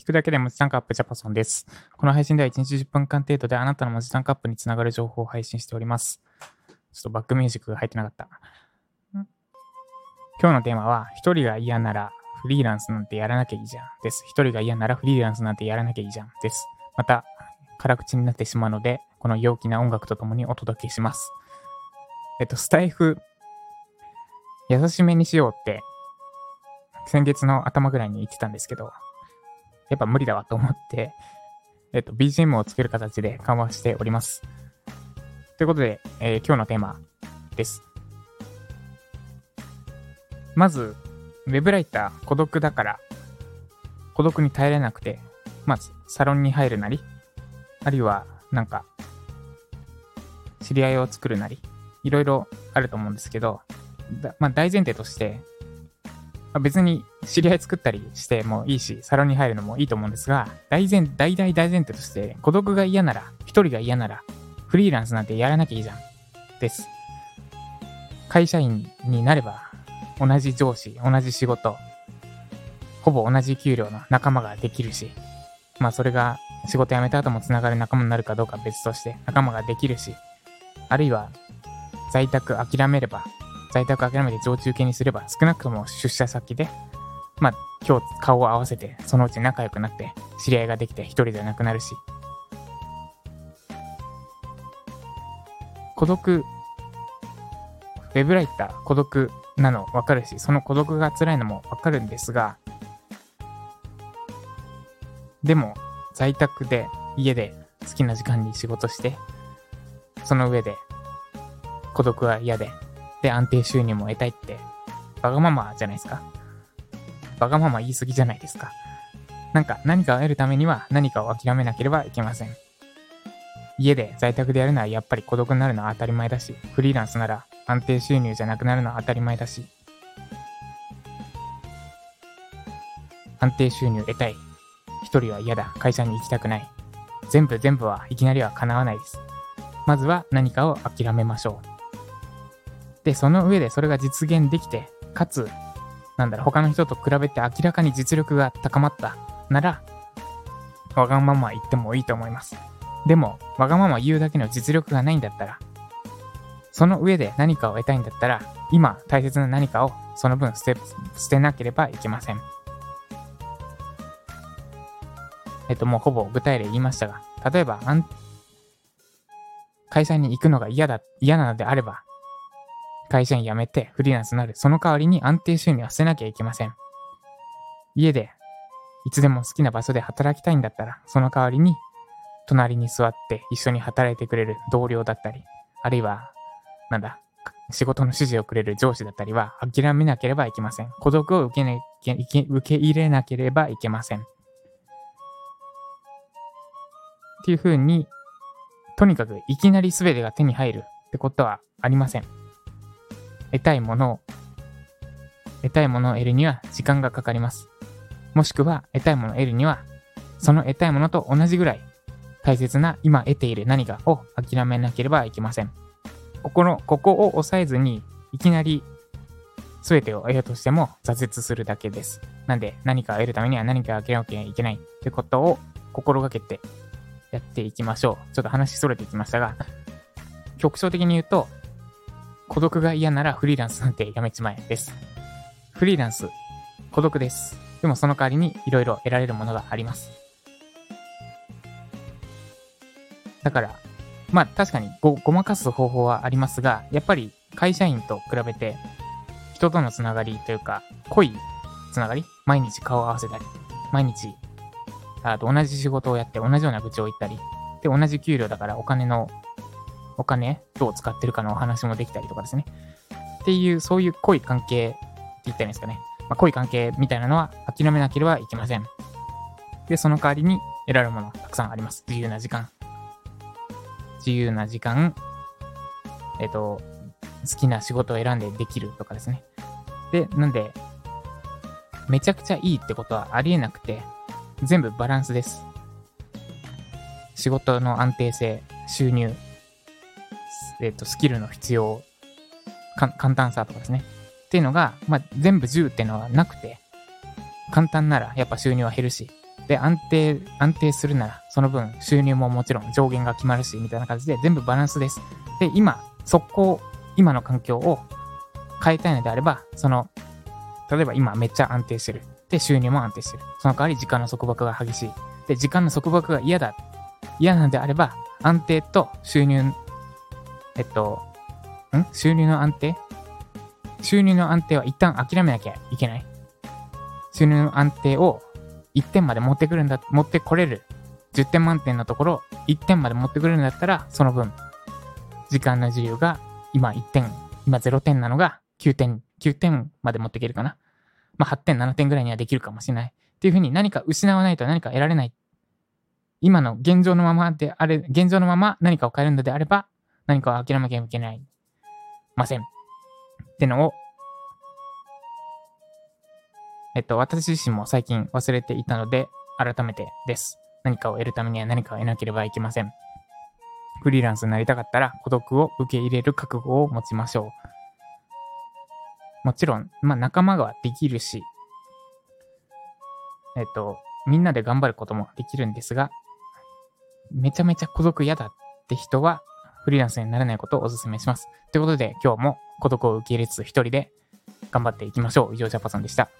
聞くだけで文字タンクアップジャパソンです。この配信では1日10分間程度であなたの文字タンクアップにつながる情報を配信しております。ちょっとバックミュージックが入ってなかった。今日のテーマは、一人が嫌ならフリーランスなんてやらなきゃいいじゃんです。一人が嫌ならフリーランスなんてやらなきゃいいじゃんです。また、辛口になってしまうので、この陽気な音楽とともにお届けします。えっと、スタイフ、優しめにしようって、先月の頭ぐらいに言ってたんですけど、やっぱ無理だわと思って、えっと、BGM をつける形で緩和しております。ということで、えー今日のテーマです。まず、ウェブライター、孤独だから、孤独に耐えれなくて、まず、サロンに入るなり、あるいは、なんか、知り合いを作るなり、いろいろあると思うんですけど、まあ、大前提として、あ別に知り合い作ったりしてもいいし、サロンに入るのもいいと思うんですが、大前、大大大前提として、孤独が嫌なら、一人が嫌なら、フリーランスなんてやらなきゃいいじゃん。です。会社員になれば、同じ上司、同じ仕事、ほぼ同じ給料の仲間ができるし、まあそれが仕事辞めた後もつながる仲間になるかどうか別として仲間ができるし、あるいは在宅諦めれば、在宅諦めて常駐系にすれば、少なくとも出社先で、まあ今日顔を合わせて、そのうち仲良くなって、知り合いができて一人じゃなくなるし、孤独、ウェブライター孤独なの分かるし、その孤独が辛いのも分かるんですが、でも、在宅で、家で好きな時間に仕事して、その上で、孤独は嫌で、で、安定収入も得たいって、わがままじゃないですか。わがまま言い過ぎじゃないですか。なんか、何かを得るためには何かを諦めなければいけません。家で在宅でやるのはやっぱり孤独になるのは当たり前だし、フリーランスなら安定収入じゃなくなるのは当たり前だし、安定収入得たい。一人は嫌だ。会社に行きたくない。全部全部はいきなりは叶わないです。まずは何かを諦めましょう。で、その上でそれが実現できて、かつ、なんだろう、他の人と比べて明らかに実力が高まったなら、わがまま言ってもいいと思います。でも、わがまま言うだけの実力がないんだったら、その上で何かを得たいんだったら、今大切な何かをその分捨て、捨てなければいけません。えっと、もうほぼ具体例言いましたが、例えば、会社に行くのが嫌だ、嫌なのであれば、会社員辞めてフリーランスになる。その代わりに安定収入は捨てなきゃいけません。家で、いつでも好きな場所で働きたいんだったら、その代わりに、隣に座って一緒に働いてくれる同僚だったり、あるいは、なんだ、仕事の指示をくれる上司だったりは諦めなければいけません。孤独を受け,、ね、受け受け入れなければいけません。っていう風に、とにかくいきなり全てが手に入るってことはありません。得たいものを、得たいものを得るには時間がかかります。もしくは得たいものを得るには、その得たいものと同じぐらい大切な今得ている何かを諦めなければいけません。ここの、ここを抑えずに、いきなり全てを得ようとしても挫折するだけです。なんで何かを得るためには何かを諦めなきゃいけないってことを心がけてやっていきましょう。ちょっと話それていきましたが、局所的に言うと、孤独が嫌ならフリーランスなんてやめちまえです。フリーランス、孤独です。でもその代わりにいろいろ得られるものがあります。だから、まあ確かにごごまかす方法はありますが、やっぱり会社員と比べて人とのつながりというか、濃いつながり毎日顔を合わせたり、毎日あと同じ仕事をやって同じような愚痴を言ったり、で、同じ給料だからお金の、お金どう使ってるかのお話もできたりとかですね。っていう、そういう濃い関係って言ったらいいんですかね。まあ、濃い関係みたいなのは諦めなければいけません。で、その代わりに得られるものたくさんあります。自由な時間。自由な時間、えっ、と、好きな仕事を選んでできるとかですね。で、なんで、めちゃくちゃいいってことはありえなくて、全部バランスです。仕事の安定性、収入、えっ、と、スキルの必要、簡単さとかですね。っていうのが、まあ、全部10っていうのはなくて、簡単ならやっぱ収入は減るし、で、安定、安定するなら、その分収入ももちろん上限が決まるし、みたいな感じで全部バランスです。で、今、速攻、今の環境を変えたいのであれば、その、例えば今めっちゃ安定してる。で、収入も安定してる。その代わり時間の束縛が激しい。で、時間の束縛が嫌だ。嫌なのであれば、安定と収入、えっと、ん？収入の安定？収入の安定は一旦諦めなきゃいけない。収入の安定を1点まで持ってくるんだ、持ってこれる。10点満点のところ、1点まで持ってくるんだったら、その分、時間の自由が今1点、今0点なのが9点、9点まで持っていけるかな。まあ8点、7点ぐらいにはできるかもしれない。っていうふうに何か失わないと何か得られない。今の現状のままであれ、現状のまま何かを変えるのであれば、何かを諦めなきゃいけない。ません。ってのをえっと、私自身も最近忘れていたので、改めてです。何かを得るためには何かを得なければいけません。フリーランスになりたかったら孤独を受け入れる覚悟を持ちましょう。もちろん、まあ仲間ができるし、えっと、みんなで頑張ることもできるんですが、めちゃめちゃ孤独嫌だって人は、フリーランスにならないことをお勧めします。ということで、今日も孤独を受け入れつつ一人で頑張っていきましょう。以上、ジャパさんでした。